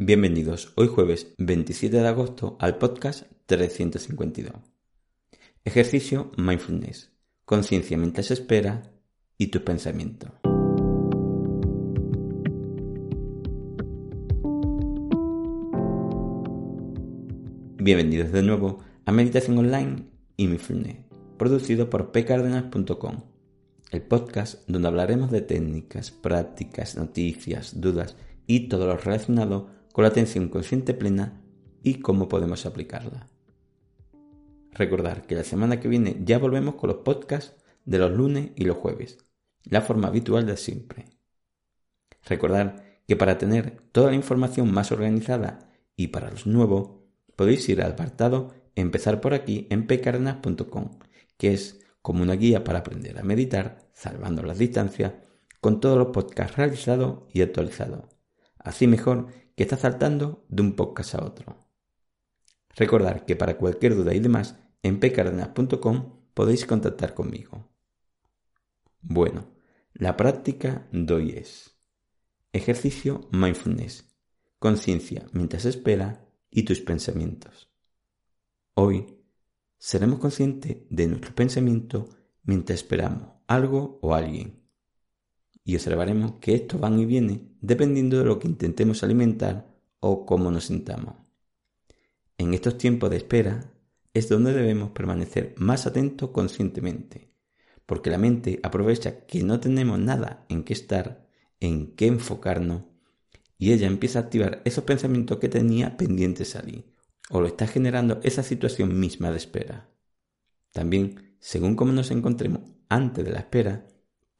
Bienvenidos hoy jueves 27 de agosto al podcast 352. Ejercicio Mindfulness. Conciencia mientras espera y tus pensamientos. Bienvenidos de nuevo a Meditación Online y Mindfulness, producido por pcardenas.com, el podcast donde hablaremos de técnicas, prácticas, noticias, dudas y todo lo relacionado con la atención consciente plena y cómo podemos aplicarla. Recordar que la semana que viene ya volvemos con los podcasts de los lunes y los jueves, la forma habitual de siempre. Recordar que para tener toda la información más organizada y para los nuevos, podéis ir al apartado Empezar por aquí en pcardenas.com, que es como una guía para aprender a meditar, salvando las distancias, con todos los podcasts realizados y actualizados. Así mejor que está saltando de un podcast a otro. Recordar que para cualquier duda y demás, en pcardenas.com podéis contactar conmigo. Bueno, la práctica de hoy es ejercicio mindfulness, conciencia mientras espera y tus pensamientos. Hoy seremos conscientes de nuestro pensamiento mientras esperamos algo o alguien y observaremos que esto van y viene dependiendo de lo que intentemos alimentar o cómo nos sintamos. En estos tiempos de espera es donde debemos permanecer más atentos conscientemente, porque la mente aprovecha que no tenemos nada en qué estar, en qué enfocarnos, y ella empieza a activar esos pensamientos que tenía pendientes salir, o lo está generando esa situación misma de espera. También, según cómo nos encontremos antes de la espera,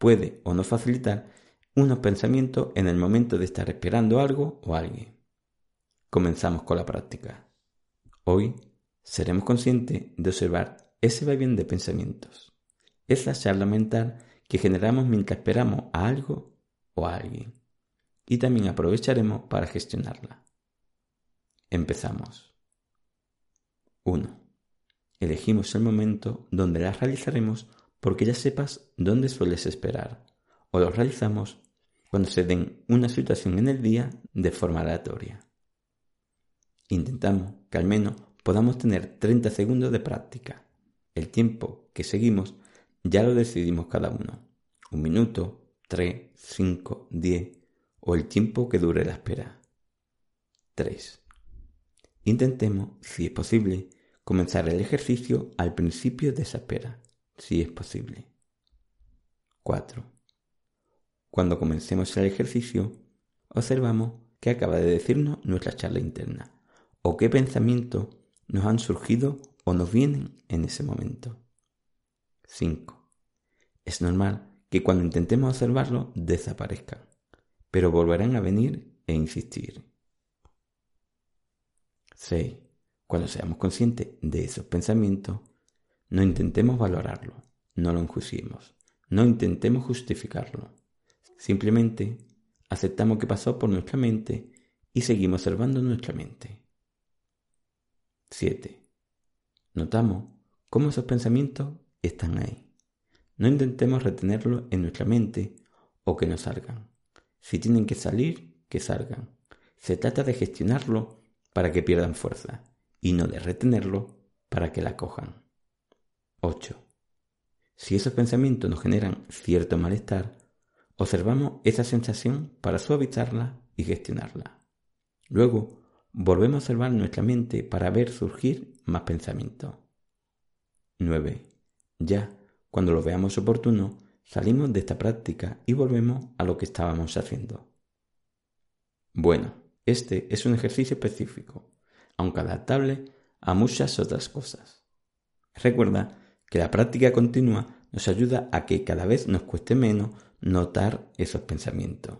puede o no facilitar unos pensamientos en el momento de estar esperando algo o alguien. Comenzamos con la práctica. Hoy seremos conscientes de observar ese vaivén de pensamientos, esa charla mental que generamos mientras esperamos a algo o a alguien, y también aprovecharemos para gestionarla. Empezamos. 1. Elegimos el momento donde la realizaremos porque ya sepas dónde sueles esperar, o lo realizamos cuando se den una situación en el día de forma aleatoria. Intentamos que al menos podamos tener 30 segundos de práctica. El tiempo que seguimos ya lo decidimos cada uno. Un minuto, 3, 5, 10 o el tiempo que dure la espera. 3. Intentemos, si es posible, comenzar el ejercicio al principio de esa espera si es posible. 4. Cuando comencemos el ejercicio, observamos qué acaba de decirnos nuestra charla interna o qué pensamientos nos han surgido o nos vienen en ese momento. 5. Es normal que cuando intentemos observarlo desaparezcan, pero volverán a venir e insistir. 6. Cuando seamos conscientes de esos pensamientos, no intentemos valorarlo, no lo enjuiciemos, no intentemos justificarlo. Simplemente aceptamos que pasó por nuestra mente y seguimos observando nuestra mente. 7. Notamos cómo esos pensamientos están ahí. No intentemos retenerlos en nuestra mente o que no salgan. Si tienen que salir, que salgan. Se trata de gestionarlo para que pierdan fuerza y no de retenerlo para que la cojan. 8. Si esos pensamientos nos generan cierto malestar, observamos esa sensación para suavizarla y gestionarla. Luego, volvemos a observar nuestra mente para ver surgir más pensamientos. 9. Ya, cuando lo veamos oportuno, salimos de esta práctica y volvemos a lo que estábamos haciendo. Bueno, este es un ejercicio específico, aunque adaptable a muchas otras cosas. Recuerda que la práctica continua nos ayuda a que cada vez nos cueste menos notar esos pensamientos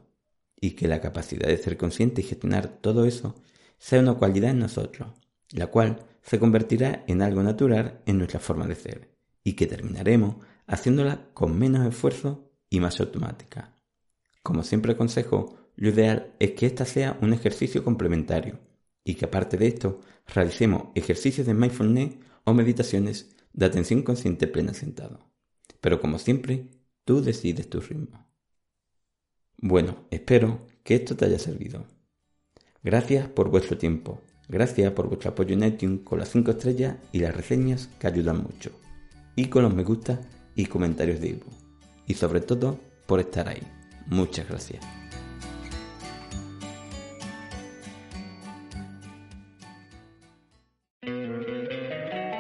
y que la capacidad de ser consciente y gestionar todo eso sea una cualidad en nosotros, la cual se convertirá en algo natural en nuestra forma de ser y que terminaremos haciéndola con menos esfuerzo y más automática. Como siempre aconsejo, lo ideal es que ésta sea un ejercicio complementario y que aparte de esto realicemos ejercicios de mindfulness o meditaciones de atención consciente plena sentado. Pero como siempre, tú decides tu ritmo. Bueno, espero que esto te haya servido. Gracias por vuestro tiempo. Gracias por vuestro apoyo en iTunes con las 5 estrellas y las reseñas que ayudan mucho. Y con los me gusta y comentarios de Ivo. Y sobre todo por estar ahí. Muchas gracias.